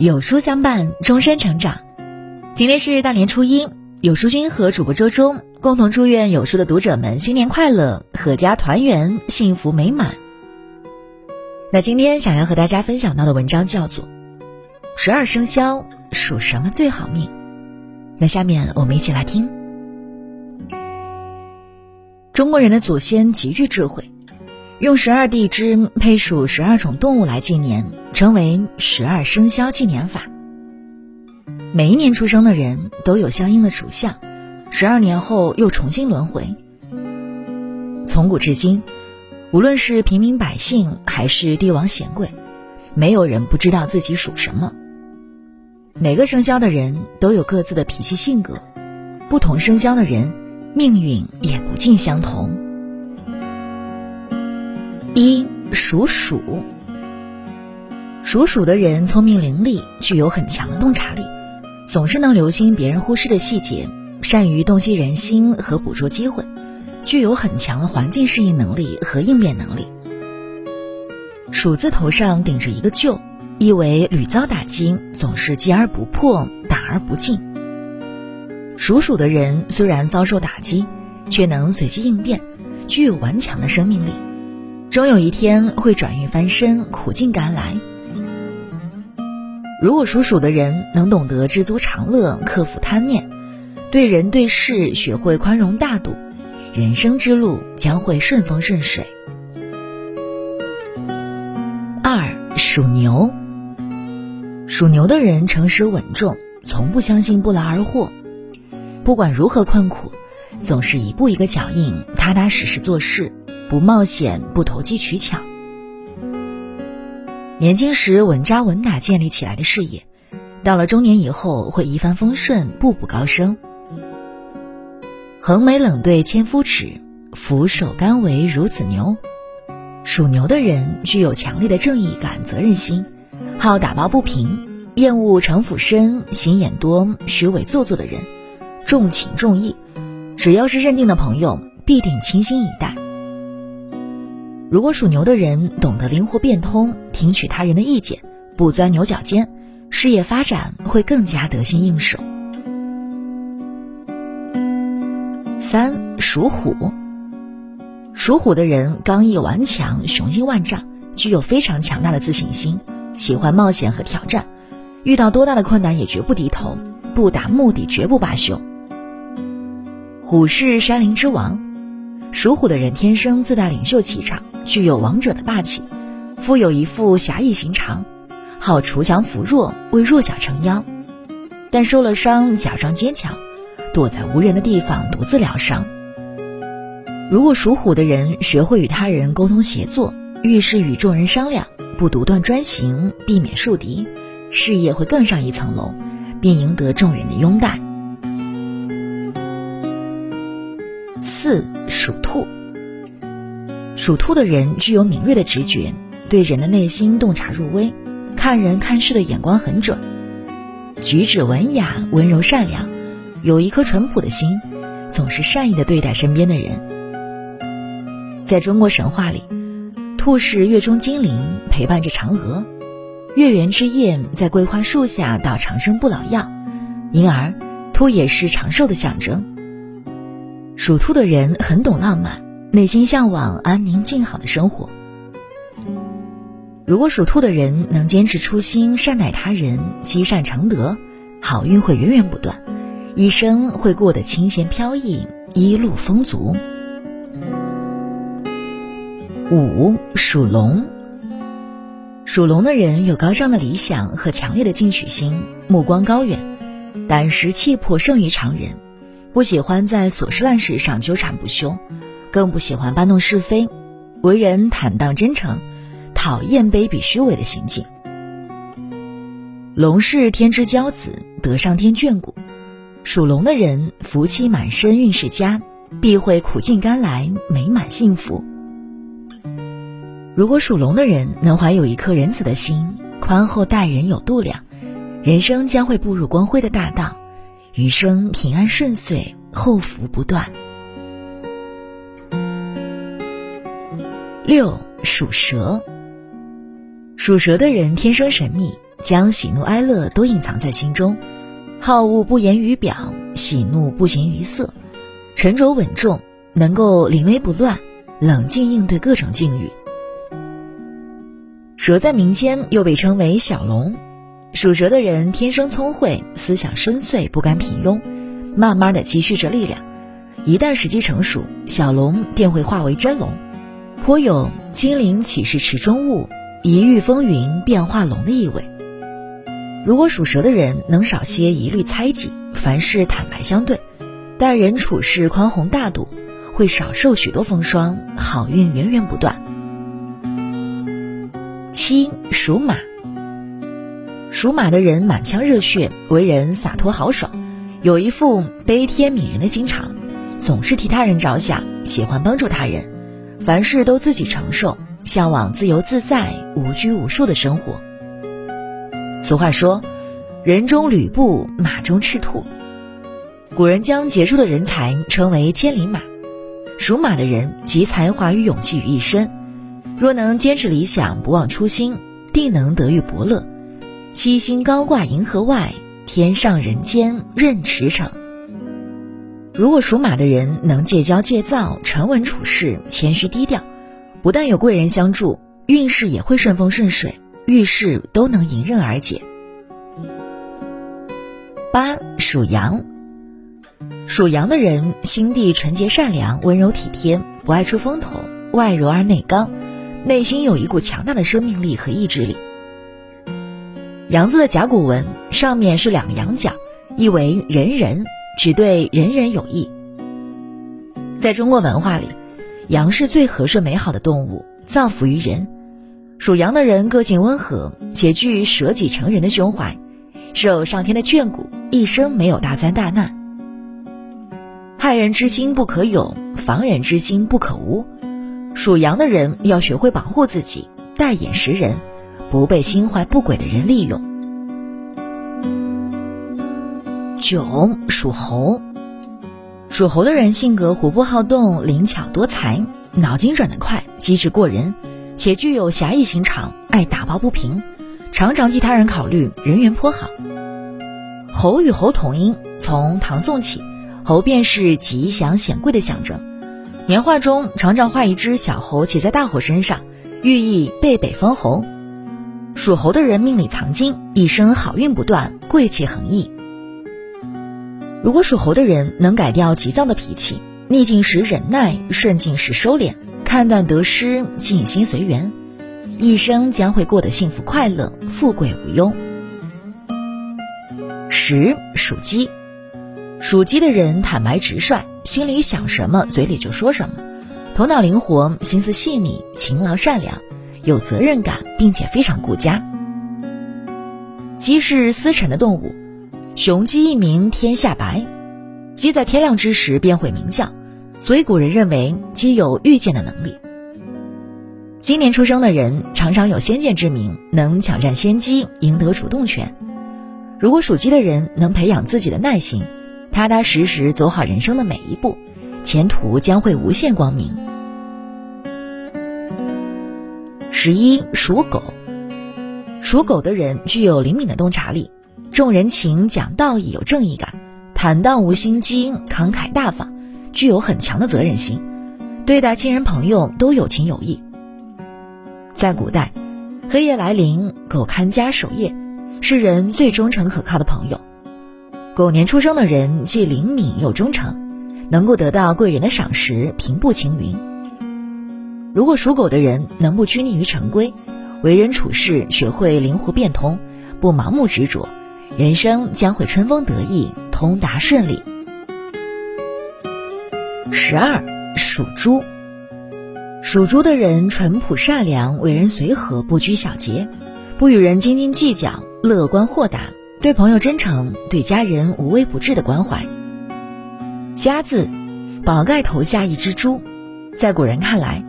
有书相伴，终身成长。今天是大年初一，有书君和主播周周共同祝愿有书的读者们新年快乐，阖家团圆，幸福美满。那今天想要和大家分享到的文章叫做《十二生肖属什么最好命》。那下面我们一起来听。中国人的祖先极具智慧。用十二地支配属十二种动物来纪年，称为十二生肖纪年法。每一年出生的人都有相应的属相，十二年后又重新轮回。从古至今，无论是平民百姓还是帝王显贵，没有人不知道自己属什么。每个生肖的人都有各自的脾气性格，不同生肖的人命运也不尽相同。一属鼠，属鼠的人聪明伶俐，具有很强的洞察力，总是能留心别人忽视的细节，善于洞悉人心和捕捉机会，具有很强的环境适应能力和应变能力。鼠字头上顶着一个旧，意为屡遭打击，总是击而不破，打而不进。属鼠的人虽然遭受打击，却能随机应变，具有顽强的生命力。终有一天会转运翻身，苦尽甘来。如果属鼠的人能懂得知足常乐，克服贪念，对人对事学会宽容大度，人生之路将会顺风顺水。二属牛，属牛的人诚实稳重，从不相信不劳而获，不管如何困苦，总是一步一个脚印，踏踏实实做事。不冒险，不投机取巧。年轻时稳扎稳打建立起来的事业，到了中年以后会一帆风顺，步步高升。横眉冷对千夫指，俯首甘为孺子牛。属牛的人具有强烈的正义感、责任心，好打抱不平，厌恶城府深、心眼多、虚伪做作的人，重情重义。只要是认定的朋友，必定倾心以待。如果属牛的人懂得灵活变通，听取他人的意见，不钻牛角尖，事业发展会更加得心应手。三属虎，属虎的人刚毅顽强，雄心万丈，具有非常强大的自信心，喜欢冒险和挑战，遇到多大的困难也绝不低头，不达目的绝不罢休。虎是山林之王，属虎的人天生自带领袖气场。具有王者的霸气，富有一副侠义心肠，好锄强扶弱，为弱小撑腰。但受了伤，假装坚强，躲在无人的地方独自疗伤。如果属虎的人学会与他人沟通协作，遇事与众人商量，不独断专行，避免树敌，事业会更上一层楼，并赢得众人的拥戴。四属兔。属兔的人具有敏锐的直觉，对人的内心洞察入微，看人看事的眼光很准，举止文雅、温柔善良，有一颗淳朴的心，总是善意的对待身边的人。在中国神话里，兔是月中精灵，陪伴着嫦娥，月圆之夜在桂花树下捣长生不老药，因而兔也是长寿的象征。属兔的人很懂浪漫。内心向往安宁静好的生活。如果属兔的人能坚持初心，善待他人，积善成德，好运会源源不断，一生会过得清闲飘逸，一路丰足。五属龙，属龙的人有高尚的理想和强烈的进取心，目光高远，胆识气魄胜于常人，不喜欢在琐事烂事上纠缠不休。更不喜欢搬弄是非，为人坦荡真诚，讨厌卑鄙虚伪的行径。龙是天之骄子，得上天眷顾，属龙的人福气满身，运势佳，必会苦尽甘来，美满幸福。如果属龙的人能怀有一颗仁慈的心，宽厚待人，有度量，人生将会步入光辉的大道，余生平安顺遂，后福不断。六属蛇，属蛇的人天生神秘，将喜怒哀乐都隐藏在心中，好恶不言于表，喜怒不形于色，沉着稳重，能够临危不乱，冷静应对各种境遇。蛇在民间又被称为小龙，属蛇的人天生聪慧，思想深邃，不甘平庸，慢慢的积蓄着力量，一旦时机成熟，小龙便会化为真龙，颇有金陵岂是池中物，一遇风云变化龙的意味。如果属蛇的人能少些疑虑猜忌，凡事坦白相对，待人处事宽宏大度，会少受许多风霜，好运源源不断。七属马，属马的人满腔热血，为人洒脱豪爽，有一副悲天悯人的心肠，总是替他人着想，喜欢帮助他人，凡事都自己承受，向往自由自在、无拘无束的生活。俗话说：“人中吕布，马中赤兔。”古人将杰出的人才称为“千里马”。属马的人集才华与勇气于一身，若能坚持理想，不忘初心，定能得遇伯乐。七星高挂银河外，天上人间任驰骋。如果属马的人能戒骄戒躁，沉稳处事，谦虚低调，不但有贵人相助，运势也会顺风顺水。遇事都能迎刃而解。八属羊，属羊的人心地纯洁善良，温柔体贴，不爱出风头，外柔而内刚，内心有一股强大的生命力和意志力。羊字的甲骨文上面是两个羊角，意为人人，只对人人有益。在中国文化里，羊是最和顺美好的动物，造福于人。属羊的人个性温和，且具舍己成人的胸怀，受上天的眷顾，一生没有大灾大难。害人之心不可有，防人之心不可无。属羊的人要学会保护自己，待眼识人，不被心怀不轨的人利用。九属猴，属猴的人性格活泼好动，灵巧多才，脑筋转得快，机智过人。且具有侠义心肠，爱打抱不平，常常替他人考虑，人缘颇好。猴与猴同音，从唐宋起，猴便是吉祥显贵的象征。年画中常常画一只小猴骑在大猴身上，寓意背北封侯。属猴的人命里藏金，一生好运不断，贵气横溢。如果属猴的人能改掉急躁的脾气，逆境时忍耐，顺境时收敛。看淡得失，静心随缘，一生将会过得幸福快乐、富贵无忧。十属鸡，属鸡的人坦白直率，心里想什么嘴里就说什么，头脑灵活，心思细腻，勤劳善良，有责任感，并且非常顾家。鸡是司晨的动物，雄鸡一鸣天下白，鸡在天亮之时便会鸣叫。所以古人认为鸡有预见的能力。今年出生的人常常有先见之明，能抢占先机，赢得主动权。如果属鸡的人能培养自己的耐心，踏踏实实走好人生的每一步，前途将会无限光明。十一属狗，属狗的人具有灵敏的洞察力，重人情、讲道义、有正义感，坦荡无心机，慷慨大方。具有很强的责任心，对待亲人朋友都有情有义。在古代，黑夜来临，狗看家守夜，是人最忠诚可靠的朋友。狗年出生的人既灵敏又忠诚，能够得到贵人的赏识，平步青云。如果属狗的人能不拘泥于成规，为人处事学会灵活变通，不盲目执着，人生将会春风得意，通达顺利。十二属猪，属猪的人淳朴善良，为人随和，不拘小节，不与人斤斤计较，乐观豁达，对朋友真诚，对家人无微不至的关怀。家字，宝盖头下一只猪，在古人看来，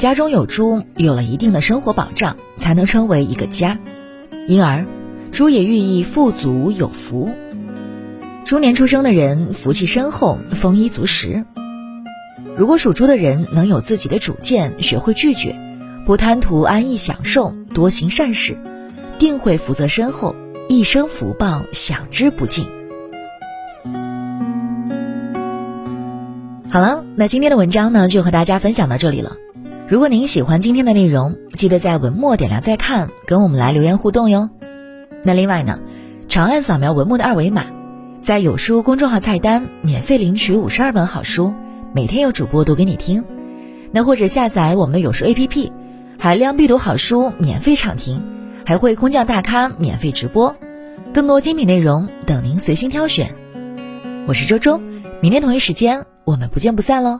家中有猪，有了一定的生活保障，才能称为一个家，因而，猪也寓意富足有福。猪年出生的人福气深厚，丰衣足食。如果属猪的人能有自己的主见，学会拒绝，不贪图安逸享受，多行善事，定会福泽深厚，一生福报享之不尽。好了，那今天的文章呢，就和大家分享到这里了。如果您喜欢今天的内容，记得在文末点亮再看，跟我们来留言互动哟。那另外呢，长按扫描文末的二维码，在有书公众号菜单免费领取五十二本好书，每天有主播读给你听。那或者下载我们的有书 APP，海量必读好书免费畅听，还会空降大咖免费直播，更多精品内容等您随心挑选。我是周周，明天同一时间。我们不见不散喽。